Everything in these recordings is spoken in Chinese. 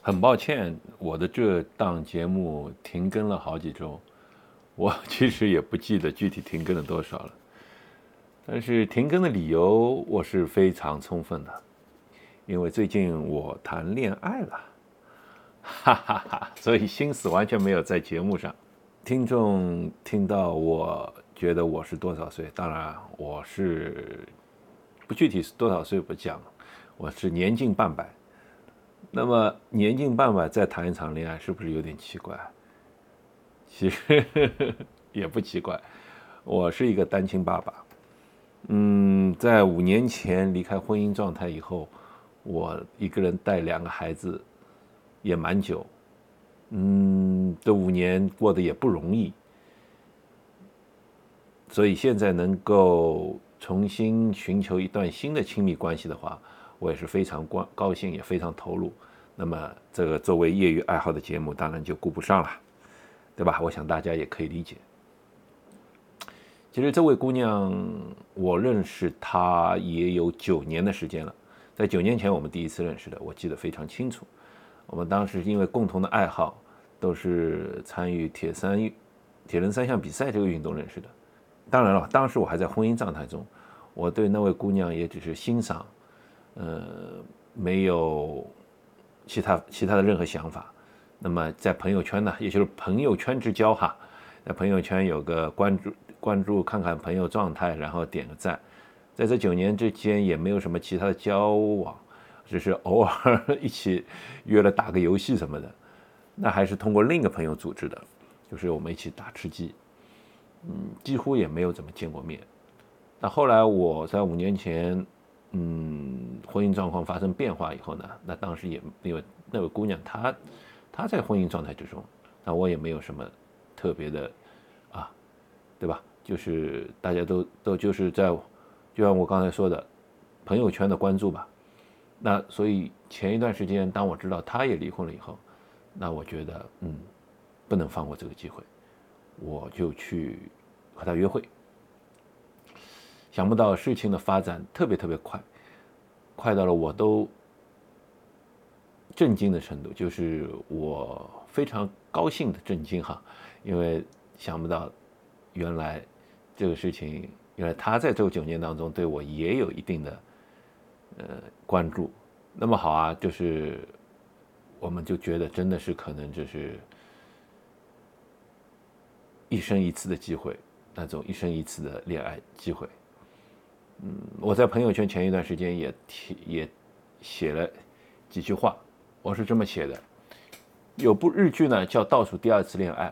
很抱歉，我的这档节目停更了好几周，我 其实也不记得具体停更了多少了。但是停更的理由我是非常充分的，因为最近我谈恋爱了，哈哈哈，所以心思完全没有在节目上。听众听到我觉得我是多少岁，当然我是不具体是多少岁不讲，我是年近半百。那么年近半百再谈一场恋爱，是不是有点奇怪？其实 也不奇怪，我是一个单亲爸爸。嗯，在五年前离开婚姻状态以后，我一个人带两个孩子也蛮久。嗯，这五年过得也不容易，所以现在能够重新寻求一段新的亲密关系的话。我也是非常高高兴，也非常投入。那么，这个作为业余爱好的节目，当然就顾不上了，对吧？我想大家也可以理解。其实这位姑娘，我认识她也有九年的时间了。在九年前，我们第一次认识的，我记得非常清楚。我们当时因为共同的爱好，都是参与铁三、铁人三项比赛这个运动认识的。当然了，当时我还在婚姻状态中，我对那位姑娘也只是欣赏。呃，没有其他其他的任何想法。那么在朋友圈呢，也就是朋友圈之交哈，在朋友圈有个关注关注，看看朋友状态，然后点个赞。在这九年之间，也没有什么其他的交往，只是偶尔一起约了打个游戏什么的。那还是通过另一个朋友组织的，就是我们一起打吃鸡。嗯，几乎也没有怎么见过面。那后来我在五年前。嗯，婚姻状况发生变化以后呢，那当时也因为那位姑娘她她在婚姻状态之中，那我也没有什么特别的啊，对吧？就是大家都都就是在，就像我刚才说的，朋友圈的关注吧。那所以前一段时间，当我知道她也离婚了以后，那我觉得嗯，不能放过这个机会，我就去和她约会。想不到事情的发展特别特别快，快到了我都震惊的程度，就是我非常高兴的震惊哈，因为想不到原来这个事情，原来他在这九年当中对我也有一定的呃关注。那么好啊，就是我们就觉得真的是可能就是一生一次的机会，那种一生一次的恋爱机会。嗯，我在朋友圈前一段时间也提也写了几句话，我是这么写的：有部日剧呢叫《倒数第二次恋爱》，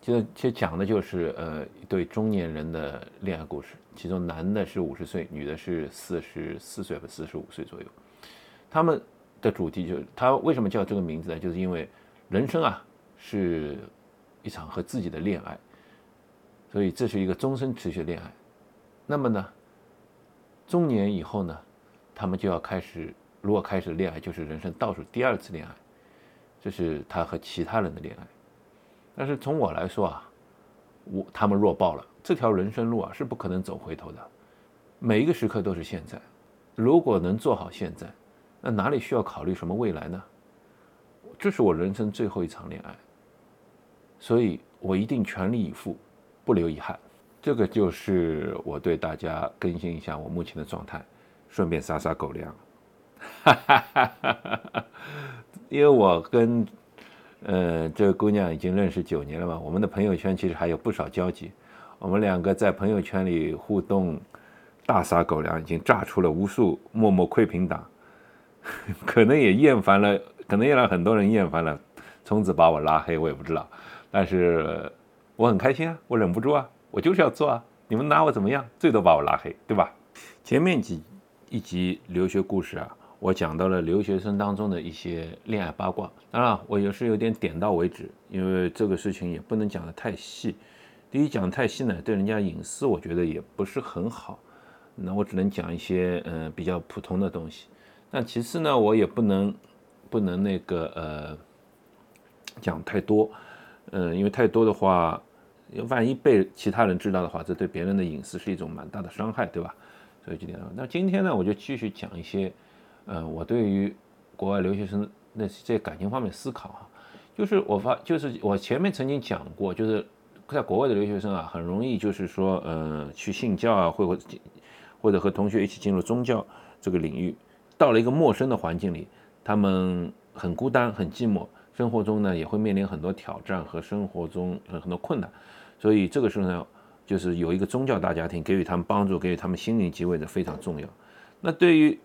其实其实讲的就是呃一对中年人的恋爱故事，其中男的是五十岁，女的是四十四岁和四十五岁左右。他们的主题就是，他为什么叫这个名字呢？就是因为人生啊是一场和自己的恋爱，所以这是一个终身持续的恋爱。那么呢？中年以后呢，他们就要开始，如果开始恋爱，就是人生倒数第二次恋爱，这是他和其他人的恋爱。但是从我来说啊，我他们弱爆了，这条人生路啊是不可能走回头的，每一个时刻都是现在。如果能做好现在，那哪里需要考虑什么未来呢？这是我人生最后一场恋爱，所以我一定全力以赴，不留遗憾。这个就是我对大家更新一下我目前的状态，顺便撒撒狗粮，因为我跟呃这个姑娘已经认识九年了嘛，我们的朋友圈其实还有不少交集，我们两个在朋友圈里互动，大撒狗粮，已经炸出了无数默默窥屏党，可能也厌烦了，可能也让很多人厌烦了，从此把我拉黑，我也不知道，但是我很开心啊，我忍不住啊。我就是要做啊！你们拿我怎么样？最多把我拉黑，对吧？前面几一集留学故事啊，我讲到了留学生当中的一些恋爱八卦。当然，我也是有点点到为止，因为这个事情也不能讲得太细。第一，讲太细呢，对人家隐私我觉得也不是很好。那我只能讲一些嗯比较普通的东西。那其次呢，我也不能不能那个呃讲太多，嗯，因为太多的话。万一被其他人知道的话，这对别人的隐私是一种蛮大的伤害，对吧？所以今天，那今天呢，我就继续讲一些，呃，我对于国外留学生那在感情方面思考啊，就是我发，就是我前面曾经讲过，就是在国外的留学生啊，很容易就是说，呃，去信教啊，或者或者和同学一起进入宗教这个领域，到了一个陌生的环境里，他们很孤单、很寂寞，生活中呢也会面临很多挑战和生活中很多困难，所以这个时候呢，就是有一个宗教大家庭给予他们帮助，给予他们心灵机会的非常重要。那对于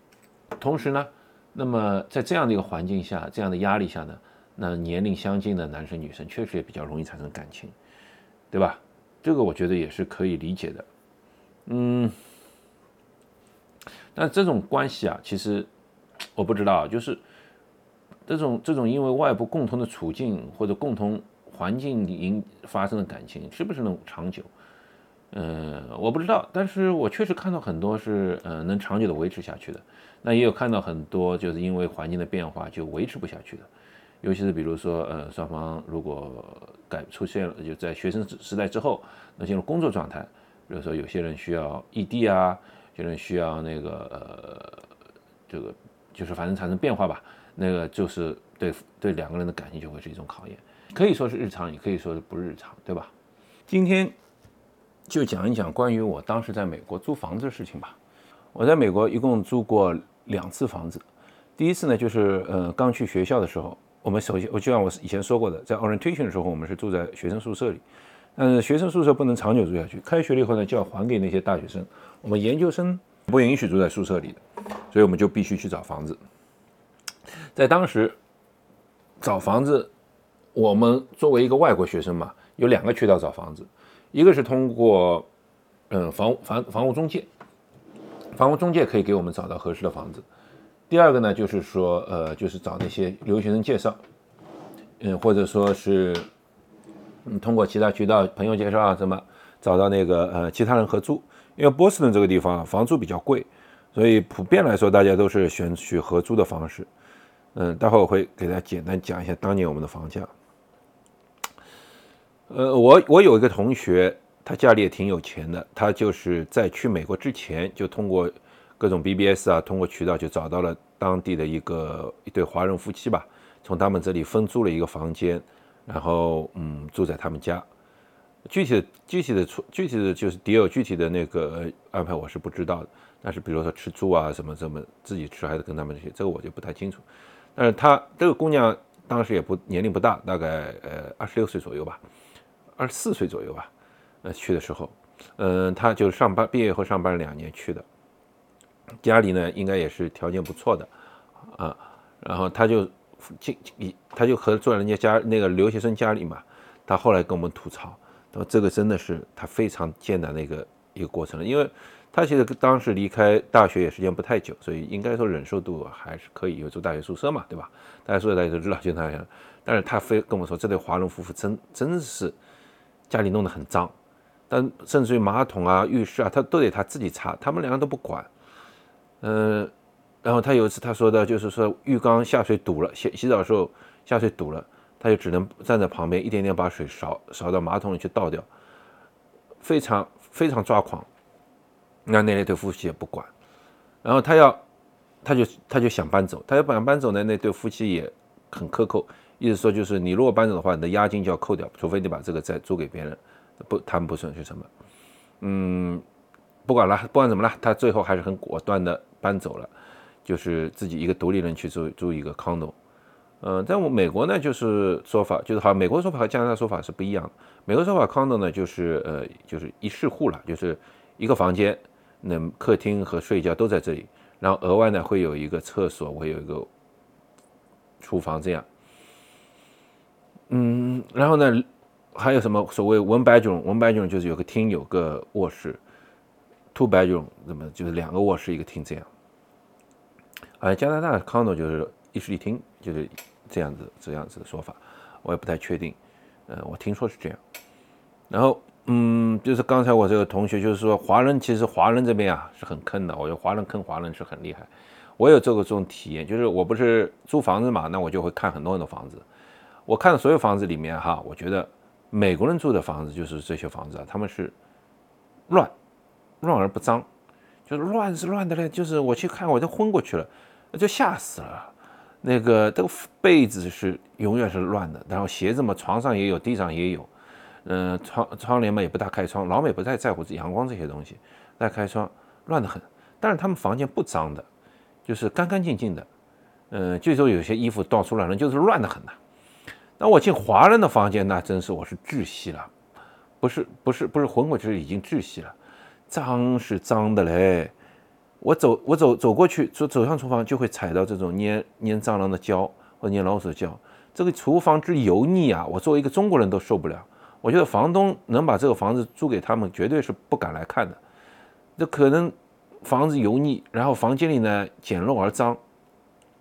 同时呢？那么在这样的一个环境下，这样的压力下呢，那年龄相近的男生女生确实也比较容易产生感情，对吧？这个我觉得也是可以理解的。嗯，但这种关系啊，其实我不知道，就是这种这种因为外部共同的处境或者共同环境引发生的感情，是不是能长久？呃，我不知道，但是我确实看到很多是呃能长久的维持下去的，那也有看到很多就是因为环境的变化就维持不下去的，尤其是比如说呃双方如果改出现了就在学生时代之后，那进入工作状态，比如说有些人需要异地啊，有些人需要那个呃这个就是反正产生变化吧，那个就是对对两个人的感情就会是一种考验，可以说是日常，也可以说是不日常，对吧？今天。就讲一讲关于我当时在美国租房子的事情吧。我在美国一共租过两次房子。第一次呢，就是呃刚去学校的时候，我们首先我就像我以前说过的，在 orientation 的时候，我们是住在学生宿舍里。但是学生宿舍不能长久住下去，开学了以后呢，就要还给那些大学生。我们研究生不允许住在宿舍里的，所以我们就必须去找房子。在当时找房子，我们作为一个外国学生嘛，有两个渠道找房子。一个是通过，嗯，房房房屋中介，房屋中介可以给我们找到合适的房子。第二个呢，就是说，呃，就是找那些留学生介绍，嗯，或者说是，嗯，通过其他渠道，朋友介绍啊，什么找到那个呃其他人合租。因为波士顿这个地方房租比较贵，所以普遍来说，大家都是选取合租的方式。嗯，待会我会给大家简单讲一下当年我们的房价。呃，我我有一个同学，他家里也挺有钱的，他就是在去美国之前就通过各种 BBS 啊，通过渠道就找到了当地的一个一对华人夫妻吧，从他们这里分租了一个房间，然后嗯住在他们家。具体的具体的出具体的就是 deal 具体的那个安排我是不知道的，但是比如说吃住啊什么什么自己吃还是跟他们这些，这个我就不太清楚。但是她这个姑娘当时也不年龄不大，大概呃二十六岁左右吧。二十四岁左右吧，呃，去的时候，嗯，她就上班，毕业后上班两年去的，家里呢应该也是条件不错的，啊，然后他就进，他就和住在人家家那个留学生家里嘛，他后来跟我们吐槽，他说这个真的是他非常艰难的一个一个过程，因为他其实当时离开大学也时间不太久，所以应该说忍受度还是可以，有住大学宿舍嘛，对吧？大学宿舍大家都知道就那样，但是他非跟我说这对华人夫妇真真是。家里弄得很脏，但甚至于马桶啊、浴室啊，他都得他自己擦，他们两个都不管。嗯，然后他有一次他说的，就是说浴缸下水堵了，洗洗澡的时候下水堵了，他就只能站在旁边一点点把水勺勺到马桶里去倒掉，非常非常抓狂。那那对夫妻也不管，然后他要，他就他就想搬走，他要想搬走呢，那对夫妻也很苛扣。意思说就是，你如果搬走的话，你的押金就要扣掉，除非你把这个再租给别人，不谈不损失什么。嗯，不管了，不管怎么了，他最后还是很果断的搬走了，就是自己一个独立人去租租一个 condo。嗯，在我美国呢，就是说法就是好，美国说法和加拿大说法是不一样的。美国说法 condo 呢，就是呃，就是一室户了，就是一个房间，那客厅和睡觉都在这里，然后额外呢会有一个厕所，会有一个厨房这样。嗯，然后呢，还有什么所谓 one bedroom？one bedroom 就是有个厅，有个卧室；two bedroom 那么就是两个卧室一个厅这样。而加拿大 condo 就是一室一厅，就是这样子这样子的说法，我也不太确定。呃，我听说是这样。然后，嗯，就是刚才我这个同学就是说，华人其实华人这边啊是很坑的，我觉得华人坑华人是很厉害。我有这个这种体验，就是我不是租房子嘛，那我就会看很多很多房子。我看的所有房子里面哈，我觉得美国人住的房子就是这些房子啊，他们是乱，乱而不脏，就是乱是乱的嘞，就是我去看我就昏过去了，就吓死了。那个这个被子是永远是乱的，然后鞋子嘛，床上也有，地上也有，嗯，窗窗帘嘛也不大开窗，老美不太在乎阳光这些东西，大开窗乱得很。但是他们房间不脏的，就是干干净净的，嗯，据说有些衣服到处乱扔，就是乱得很呐。那我进华人的房间，那真是我是窒息了，不是不是不是昏过去，已经窒息了，脏是脏的嘞。我走，我走走过去，走走向厨房就会踩到这种粘粘蟑螂的胶或者粘老鼠的胶。这个厨房之油腻啊，我作为一个中国人都受不了。我觉得房东能把这个房子租给他们，绝对是不敢来看的。这可能房子油腻，然后房间里呢简陋而脏，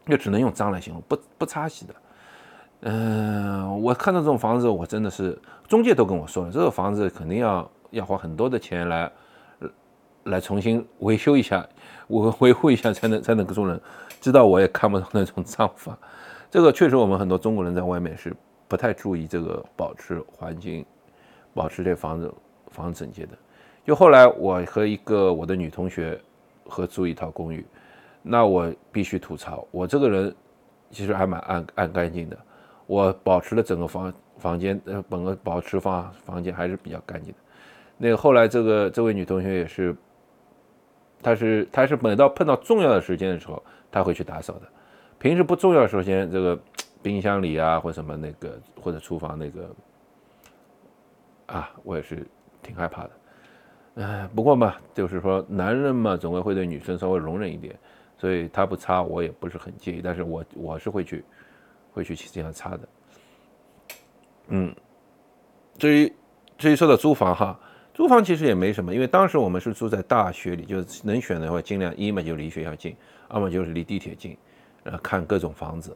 就只能用脏来形容，不不擦洗的。嗯，我看到这种房子，我真的是中介都跟我说了，这个房子肯定要要花很多的钱来来重新维修一下。我维护一下才能才能做人，知道我也看不到那种脏法。这个确实，我们很多中国人在外面是不太注意这个保持环境、保持这房子房子整洁的。就后来我和一个我的女同学合租一套公寓，那我必须吐槽，我这个人其实还蛮爱爱干净的。我保持了整个房房间呃，本个保持房房间还是比较干净的。那个后来这个这位女同学也是。他是他是每到碰到重要的时间的时候，他会去打扫的。平时不重要时间，这个冰箱里啊，或什么那个，或者厨房那个，啊，我也是挺害怕的。哎，不过嘛，就是说男人嘛，总归会对女生稍微容忍一点，所以他不擦，我也不是很介意。但是我我是会去会去这样擦的。嗯，至于至于说到租房哈。租房其实也没什么，因为当时我们是住在大学里，就是能选的话，尽量一嘛就离学校近，二嘛就是离地铁近，呃，看各种房子。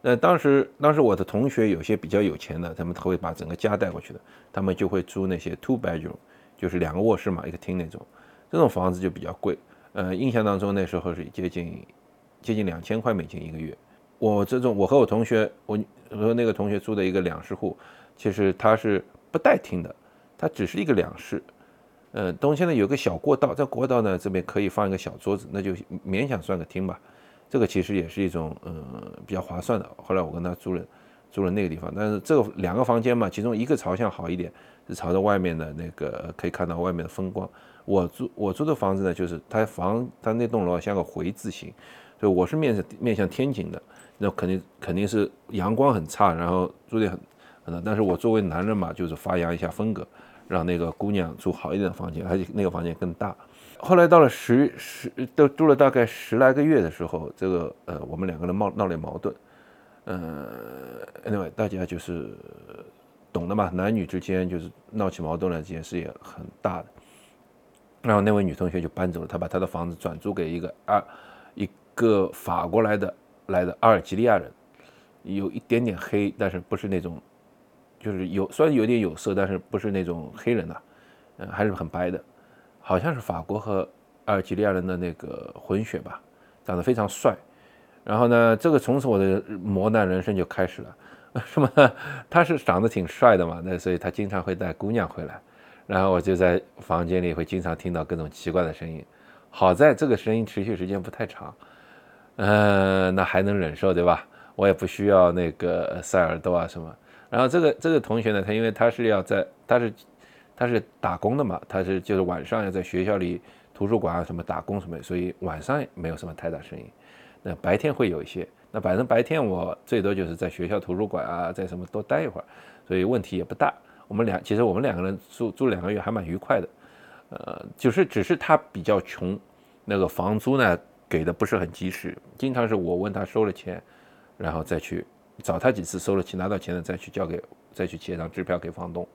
那当时，当时我的同学有些比较有钱的，他们会把整个家带过去的，他们就会租那些 two bedroom，就是两个卧室嘛，一个厅那种，这种房子就比较贵。呃，印象当中那时候是接近接近两千块美金一个月。我这种，我和我同学，我和那个同学租的一个两室户，其实他是不带厅的。它只是一个两室，呃，东西呢有个小过道，在过道呢这边可以放一个小桌子，那就勉强算个厅吧。这个其实也是一种嗯比较划算的。后来我跟他租了租了那个地方，但是这个两个房间嘛，其中一个朝向好一点，是朝着外面的那个可以看到外面的风光。我租我租的房子呢，就是它房它那栋楼像个回字形，所以我是面向面向天井的，那肯定肯定是阳光很差，然后住的很很但是我作为男人嘛，就是发扬一下风格。让那个姑娘住好一点的房间，而且那个房间更大。后来到了十十都住了大概十来个月的时候，这个呃，我们两个人闹闹点矛盾。呃，anyway，大家就是懂的嘛，男女之间就是闹起矛盾来，这件事也很大的。然后那位女同学就搬走了，她把她的房子转租给一个阿一个法国来的来的阿尔及利亚人，有一点点黑，但是不是那种。就是有，虽然有点有色，但是不是那种黑人呐，嗯，还是很白的，好像是法国和阿尔及利亚人的那个混血吧，长得非常帅。然后呢，这个从此我的磨难人生就开始了。什么？他是长得挺帅的嘛，那所以他经常会带姑娘回来，然后我就在房间里会经常听到各种奇怪的声音。好在这个声音持续时间不太长，嗯，那还能忍受对吧？我也不需要那个塞耳朵啊什么。然后这个这个同学呢，他因为他是要在他是他是打工的嘛，他是就是晚上要在学校里图书馆啊什么打工什么，所以晚上没有什么太大声音。那白天会有一些。那反正白天我最多就是在学校图书馆啊，在什么多待一会儿，所以问题也不大。我们两其实我们两个人住住两个月还蛮愉快的。呃，就是只是他比较穷，那个房租呢给的不是很及时，经常是我问他收了钱，然后再去。找他几次收了钱，拿到钱了再去交给，再去写张支票给房东。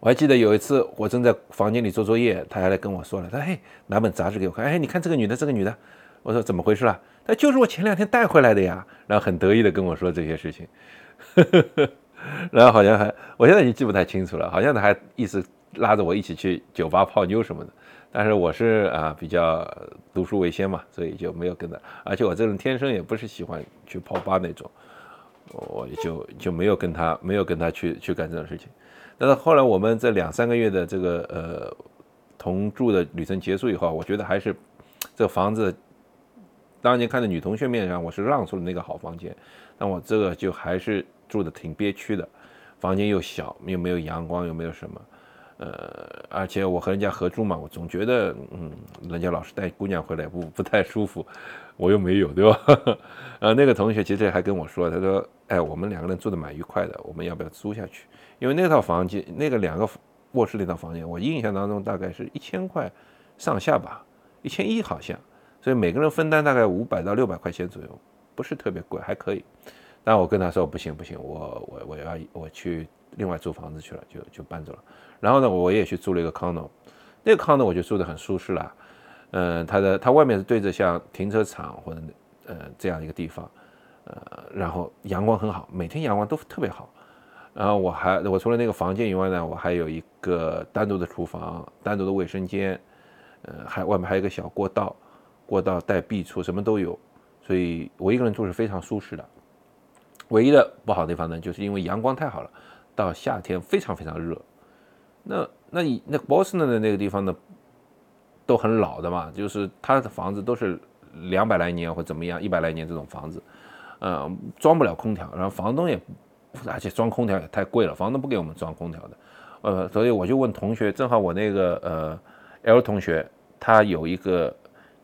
我还记得有一次，我正在房间里做作业，他还来跟我说了，他嘿拿本杂志给我看，哎，你看这个女的，这个女的，我说怎么回事啊？他就是我前两天带回来的呀，然后很得意的跟我说这些事情，然后好像还，我现在已经记不太清楚了，好像他还意思拉着我一起去酒吧泡妞什么的。但是我是啊比较读书为先嘛，所以就没有跟他。而且我这人天生也不是喜欢去泡吧那种，我就就没有跟他没有跟他去去干这种事情。但是后来我们这两三个月的这个呃同住的旅程结束以后，我觉得还是这房子当年看在女同学面上，我是让出了那个好房间，但我这个就还是住的挺憋屈的，房间又小，又没有阳光，又没有什么，呃，而且我和人家合租嘛，我总觉得，嗯，人家老是带姑娘回来，不不太舒服，我又没有，对吧？呃，那个同学其实还跟我说，他说，哎，我们两个人住的蛮愉快的，我们要不要租下去？因为那套房间，那个两个卧室那套房间，我印象当中大概是一千块上下吧，一千一好像。所以每个人分担大概五百到六百块钱左右，不是特别贵，还可以。但我跟他说不行不行，我我我要我去另外租房子去了，就就搬走了。然后呢，我也去租了一个 condo，那个 condo 我就住得很舒适了。嗯，它的它外面是对着像停车场或者呃这样一个地方，呃，然后阳光很好，每天阳光都特别好。然后我还我除了那个房间以外呢，我还有一个单独的厨房、单独的卫生间，呃，还外面还有一个小过道。过道带壁橱，什么都有，所以我一个人住是非常舒适的。唯一的不好的地方呢，就是因为阳光太好了，到夏天非常非常热。那那你那波士顿的那个地方呢，都很老的嘛，就是它的房子都是两百来年或怎么样，一百来年这种房子，嗯，装不了空调，然后房东也，而且装空调也太贵了，房东不给我们装空调的。呃，所以我就问同学，正好我那个呃 L 同学，他有一个。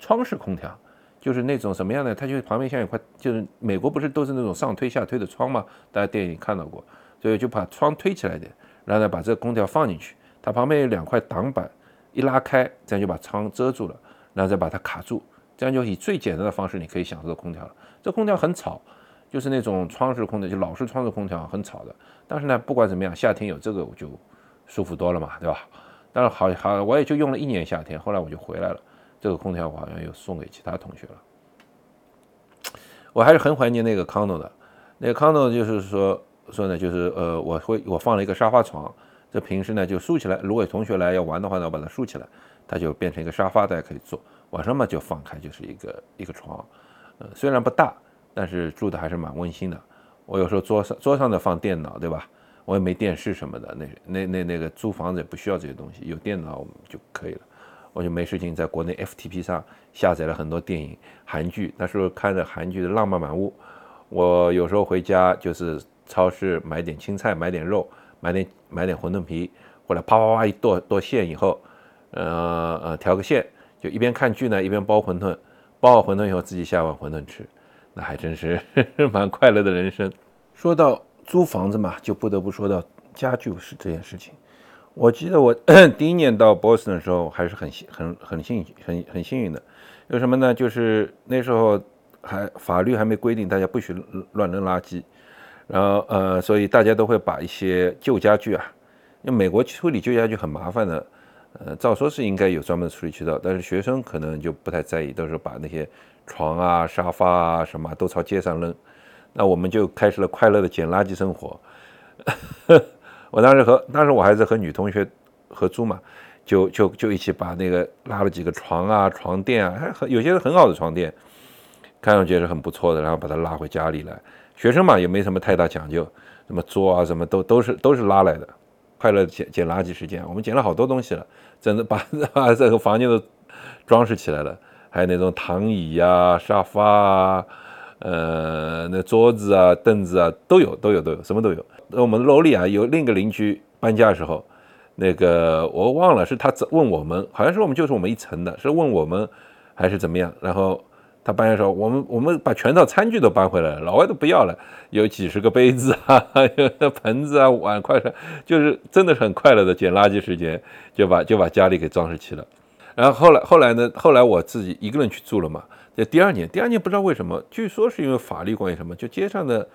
窗式空调就是那种什么样的？它就旁边像有块，就是美国不是都是那种上推下推的窗吗？大家电影看到过，所以就把窗推起来点，然后呢把这个空调放进去，它旁边有两块挡板，一拉开，这样就把窗遮住了，然后再把它卡住，这样就以最简单的方式你可以享受空调了。这空调很吵，就是那种窗式空调，就老式窗式空调很吵的。但是呢，不管怎么样，夏天有这个我就舒服多了嘛，对吧？但是好好，我也就用了一年夏天，后来我就回来了。这个空调我好像又送给其他同学了，我还是很怀念那个 condo 的。那个 condo 就是说说呢，就是呃，我会我放了一个沙发床，这平时呢就竖起来，如果有同学来要玩的话呢，我把它竖起来，它就变成一个沙发，大家可以坐。晚上嘛就放开，就是一个一个床，呃，虽然不大，但是住的还是蛮温馨的。我有时候桌上桌上的放电脑，对吧？我也没电视什么的，那那那那个租房子也不需要这些东西，有电脑就可以了。我就没事情，在国内 FTP 上下载了很多电影、韩剧。那时候看着韩剧的《浪漫满屋》，我有时候回家就是超市买点青菜、买点肉、买点买点馄饨皮，或者啪啪啪一剁剁馅以后，呃呃调个馅，就一边看剧呢，一边包馄饨。包好馄饨以后，自己下碗馄饨吃，那还真是 蛮快乐的人生。说到租房子嘛，就不得不说到家具是这件事情。我记得我 第一年到波士顿的时候，还是很幸很很幸很很幸运的。为什么呢？就是那时候还法律还没规定大家不许乱扔垃圾，然后呃，所以大家都会把一些旧家具啊，因为美国处理旧家具很麻烦的，呃，照说是应该有专门的处理渠道，但是学生可能就不太在意，到时候把那些床啊、沙发啊什么都朝街上扔。那我们就开始了快乐的捡垃圾生活。我当时和当时我还是和女同学合租嘛，就就就一起把那个拉了几个床啊、床垫啊，还很有些是很好的床垫，看上去是很不错的，然后把它拉回家里来。学生嘛也没什么太大讲究，什么桌啊什么都都是都是拉来的。快乐捡捡垃圾时间，我们捡了好多东西了，真的把 把这个房间都装饰起来了，还有那种躺椅呀、沙发啊。呃，那桌子啊、凳子啊都有，都有，都有，什么都有。我们楼里啊有另一个邻居搬家的时候，那个我忘了是他问我们，好像是我们就是我们一层的，是问我们还是怎么样。然后他搬家的时候，我们我们把全套餐具都搬回来了，老外都不要了，有几十个杯子啊、盆子啊、碗筷啊，就是真的是很快乐的捡垃圾时间，就把就把家里给装饰起了。然后后来后来呢，后来我自己一个人去住了嘛。这第二年，第二年不知道为什么，据说是因为法律关系什么，就街上的、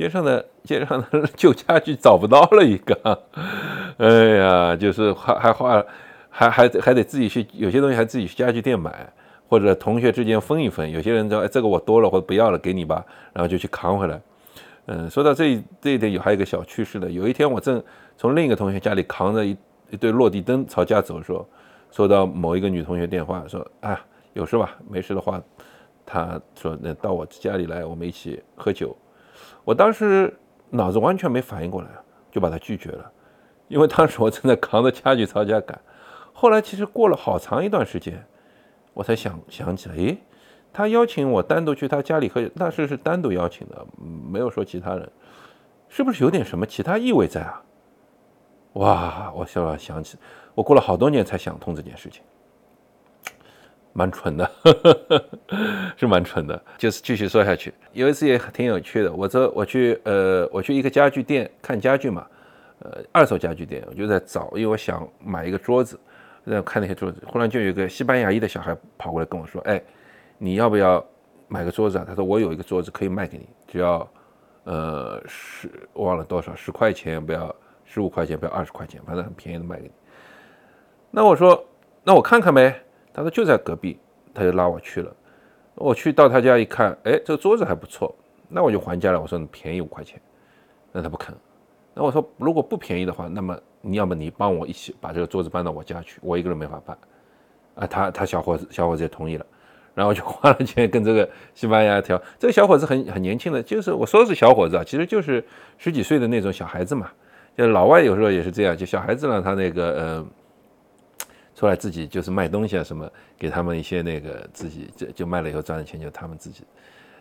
街上的、街上的旧家具找不到了一个，哎呀，就是还还花，还还还得自己去，有些东西还自己去家具店买，或者同学之间分一分。有些人说，哎，这个我多了，或者不要了，给你吧，然后就去扛回来。嗯，说到这这一点，有还有一个小趣事的。有一天，我正从另一个同学家里扛着一一对落地灯朝家走的时候，收到某一个女同学电话，说，啊，有事吧？没事的话。他说：“那到我家里来，我们一起喝酒。”我当时脑子完全没反应过来，就把他拒绝了，因为当时我正在扛着家具朝家赶。后来其实过了好长一段时间，我才想想起来，诶，他邀请我单独去他家里喝，那是是单独邀请的，没有说其他人，是不是有点什么其他意味在啊？哇！我笑了，想起我过了好多年才想通这件事情，蛮蠢的，是蛮蠢的。就是继续说下去，有一次也挺有趣的。我这我去呃我去一个家具店看家具嘛，呃二手家具店，我就在找，因为我想买一个桌子，在看那些桌子。忽然就有一个西班牙裔的小孩跑过来跟我说：“哎，你要不要买个桌子啊？”他说：“我有一个桌子可以卖给你，只要呃十忘了多少十块钱，不要。”十五块钱不要二十块钱，反正很便宜的卖给你。那我说，那我看看呗。他说就在隔壁，他就拉我去了。我去到他家一看，哎，这个桌子还不错。那我就还价了，我说你便宜五块钱。那他不肯。那我说如果不便宜的话，那么你要么你帮我一起把这个桌子搬到我家去，我一个人没法搬。啊，他他小伙子小伙子也同意了，然后就花了钱跟这个西班牙调。这个小伙子很很年轻的，就是我说是小伙子啊，其实就是十几岁的那种小孩子嘛。就老外有时候也是这样，就小孩子呢，他那个呃，出来自己就是卖东西啊什么，给他们一些那个自己就就卖了以后赚的钱就他们自己。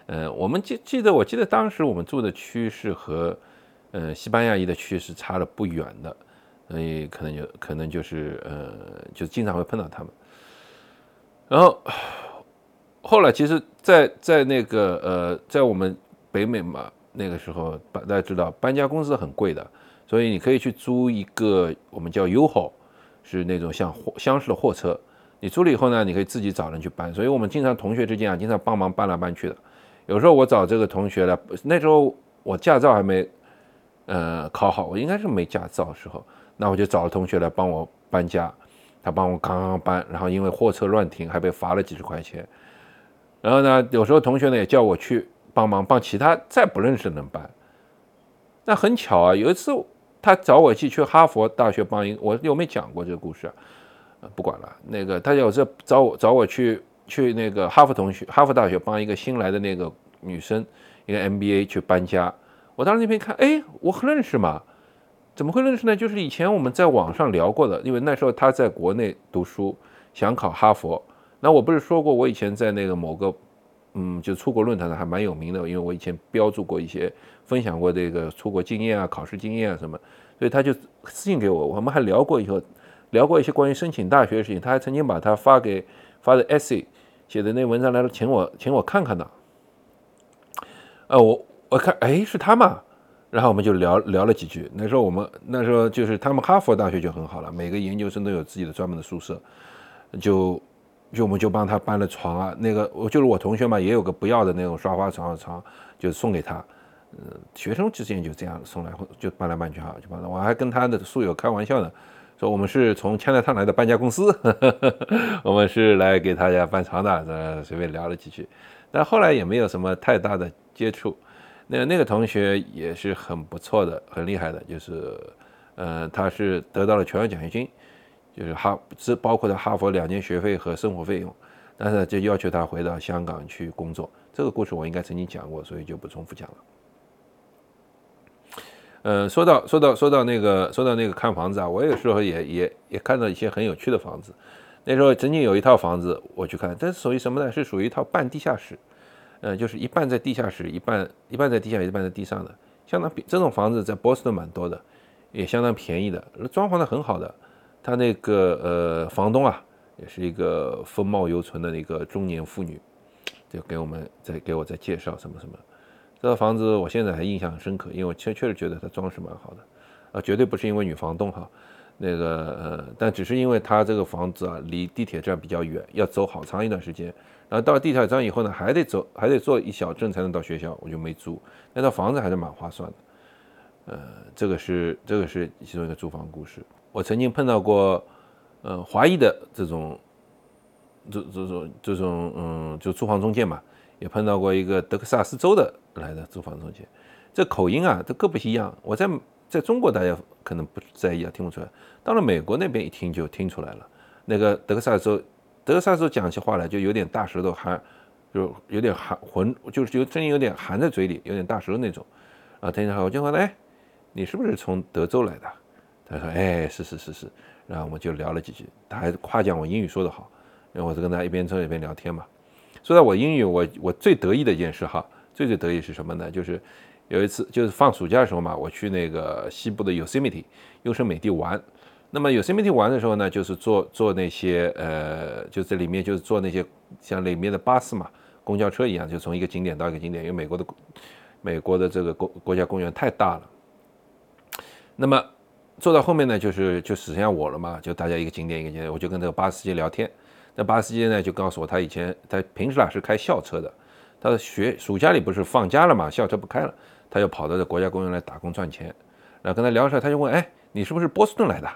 呃，我们记记得我记得当时我们住的区是和呃西班牙裔的区是差了不远的，所以可能就可能就是呃就经常会碰到他们。然后后来其实，在在那个呃在我们北美嘛那个时候，大家知道搬家公司很贵的。所以你可以去租一个我们叫 U-Haul，是那种像货厢式的货车。你租了以后呢，你可以自己找人去搬。所以我们经常同学之间啊，经常帮忙搬来搬去的。有时候我找这个同学呢，那时候我驾照还没呃考好，我应该是没驾照的时候，那我就找了同学来帮我搬家。他帮我刚刚搬，然后因为货车乱停，还被罚了几十块钱。然后呢，有时候同学呢也叫我去帮忙帮其他再不认识的人搬。那很巧啊，有一次。他找我去去哈佛大学帮一，我有没有讲过这个故事啊？不管了。那个他有时找我找我去去那个哈佛同学哈佛大学帮一个新来的那个女生一个 MBA 去搬家。我当时那边看，哎，我认识嘛？怎么会认识呢？就是以前我们在网上聊过的，因为那时候他在国内读书，想考哈佛。那我不是说过，我以前在那个某个嗯，就出国论坛上还蛮有名的，因为我以前标注过一些。分享过这个出国经验啊、考试经验啊什么，所以他就私信给我，我们还聊过以后，聊过一些关于申请大学的事情。他还曾经把他发给发的 essay 写的那文章来了，请我请我看看的。呃，我我看，哎，是他嘛？然后我们就聊聊了几句。那时候我们那时候就是他们哈佛大学就很好了，每个研究生都有自己的专门的宿舍，就就我们就帮他搬了床啊，那个我就是我同学嘛，也有个不要的那种刷花床的床，就送给他。嗯，学生之间就这样送来，就搬来搬去哈，就搬来。我还跟他的宿友开玩笑呢，说我们是从加拿大来的搬家公司，我们是来给他家搬床的。呃，随便聊了几句，但后来也没有什么太大的接触。那那个同学也是很不错的，很厉害的，就是，呃，他是得到了全额奖学金，就是哈，是包括了哈佛两年学费和生活费用，但是就要求他回到香港去工作。这个故事我应该曾经讲过，所以就不重复讲了。嗯，说到说到说到那个说到那个看房子啊，我有时候也也也看到一些很有趣的房子。那时候曾经有一套房子我去看，这是属于什么呢？是属于一套半地下室，呃，就是一半在地下室，一半一半在地下，一半在地上的，相当这种房子在波士顿蛮多的，也相当便宜的，装潢的很好的。他那个呃房东啊，也是一个风貌犹存的那个中年妇女，就给我们在给我在介绍什么什么。这套房子我现在还印象深刻，因为我确确实觉得它装饰蛮好的，啊，绝对不是因为女房东哈，那个呃，但只是因为它这个房子啊离地铁站比较远，要走好长一段时间，然后到了地铁站以后呢还得走，还得坐一小阵才能到学校，我就没租。那套房子还是蛮划算的，呃，这个是这个是其中一个租房故事。我曾经碰到过，呃，华裔的这种，这这种这种嗯，就租房中介嘛。也碰到过一个德克萨斯州的来的租房中介，这口音啊，这各不一样。我在在中国大家可能不在意啊，听不出来。到了美国那边一听就听出来了。那个德克萨斯州，德克萨斯州讲起话来就有点大舌头，含就有点含混，就是有声音有点含在嘴里，有点大舌头那种。啊，听着好，我就问哎，你是不是从德州来的？他说哎，是是是是。然后我们就聊了几句，他还夸奖我英语说得好，因为我是跟他一边走一边聊天嘛。说到我英语，我我最得意的一件事哈，最最得意是什么呢？就是有一次就是放暑假的时候嘛，我去那个西部的 Yosemite 优胜美地玩。那么 Yosemite 玩的时候呢，就是坐坐那些呃，就这里面就是坐那些像里面的巴士嘛，公交车一样，就从一个景点到一个景点。因为美国的美国的这个国国家公园太大了。那么坐到后面呢，就是就只剩下我了嘛，就大家一个景点一个景点，我就跟这个巴士司机聊天。那巴士司机呢就告诉我，他以前他平时啊是开校车的，他的学暑假里不是放假了嘛，校车不开了，他就跑到这国家公园来打工赚钱。然后跟他聊的时候，他就问：“哎，你是不是波士顿来的？”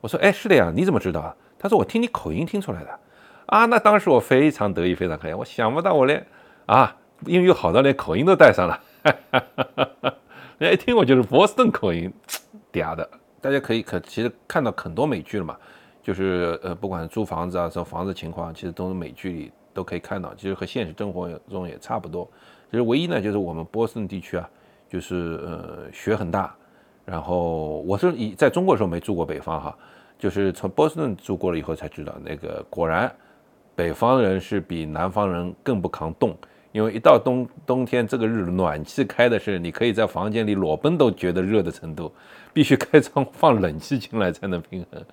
我说：“哎，是的呀，你怎么知道啊？”他说：“我听你口音听出来的。”啊，那当时我非常得意，非常开心。我想不到我连啊英语好到连口音都带上了，哈哈哈人家一听我就是波士顿口音，嗲的。大家可以可其实看到很多美剧了嘛，就是呃不管租房子啊，这房子情况，其实都是美剧里都可以看到，其实和现实生活中也差不多。其实唯一呢，就是我们波士顿地区啊，就是呃雪很大。然后我是以在中国的时候没住过北方哈，就是从波士顿住过了以后才知道，那个果然北方人是比南方人更不抗冻，因为一到冬冬天这个日暖气开的是你可以在房间里裸奔都觉得热的程度，必须开窗放冷气进来才能平衡。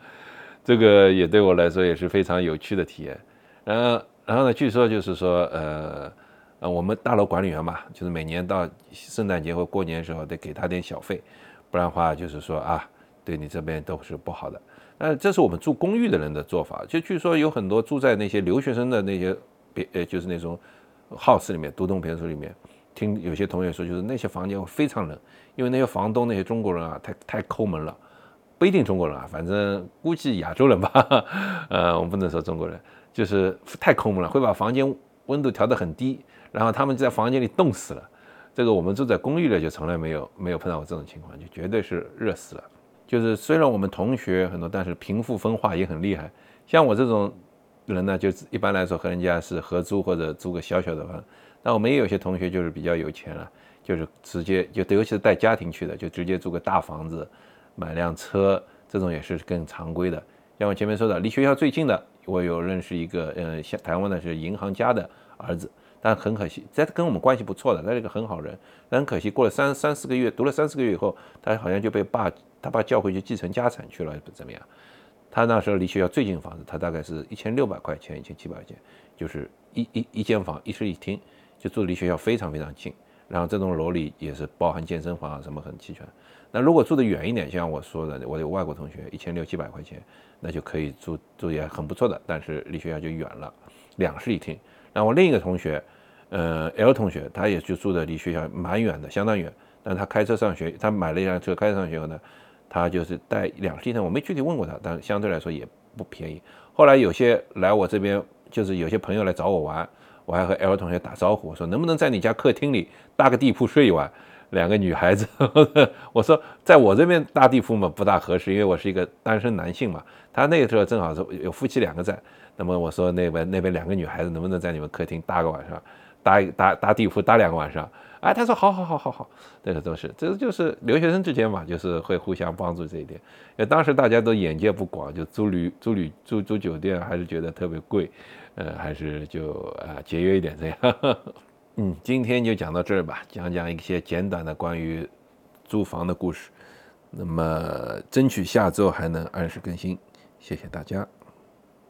这个也对我来说也是非常有趣的体验。然后然后呢，据说就是说呃呃我们大楼管理员嘛，就是每年到圣诞节或过年的时候得给他点小费。不然的话，就是说啊，对你这边都是不好的。那这是我们住公寓的人的做法。就据说有很多住在那些留学生的那些别呃，就是那种 house 里面、独栋别墅里面，听有些同学说，就是那些房间非常冷，因为那些房东那些中国人啊，太太抠门了。不一定中国人啊，反正估计亚洲人吧。呃，我们不能说中国人，就是太抠门了，会把房间温度调得很低，然后他们在房间里冻死了。这个我们住在公寓的就从来没有没有碰到过这种情况，就绝对是热死了。就是虽然我们同学很多，但是贫富分化也很厉害。像我这种人呢，就一般来说和人家是合租或者租个小小的房。那我们也有些同学就是比较有钱了，就是直接就尤其是带家庭去的，就直接租个大房子，买辆车，这种也是更常规的。像我前面说的，离学校最近的，我有认识一个，嗯，像台湾的是银行家的儿子。但很可惜，这跟我们关系不错的，他是一个很好人。但很可惜，过了三三四个月，读了三四个月以后，他好像就被爸他爸叫回去继承家产去了，怎么样？他那时候离学校最近的房子，他大概是一千六百块钱，一千七百块钱，就是一一一间房，一室一厅，就住离学校非常非常近。然后这栋楼里也是包含健身房啊，什么很齐全。那如果住得远一点，像我说的，我有外国同学，一千六七百块钱，那就可以住住也很不错的，但是离学校就远了，两室一厅。然后另一个同学，呃，L 同学，他也就住的离学校蛮远的，相当远。但他开车上学，他买了一辆车开车上学后呢，他就是带两室一厅。我没具体问过他，但相对来说也不便宜。后来有些来我这边，就是有些朋友来找我玩，我还和 L 同学打招呼，我说能不能在你家客厅里搭个地铺睡一晚？两个女孩子，我说在我这边搭地铺嘛不大合适，因为我是一个单身男性嘛。他那个时候正好是有夫妻两个在。那么我说那边那边两个女孩子能不能在你们客厅搭个晚上，搭搭搭地铺搭两个晚上？哎，他说好好好好好，这个都是，这就是留学生之间嘛，就是会互相帮助这一点。因为当时大家都眼界不广，就租旅租旅住住酒店还是觉得特别贵，呃，还是就啊节约一点这样。嗯，今天就讲到这儿吧，讲讲一些简短的关于租房的故事。那么争取下周还能按时更新，谢谢大家。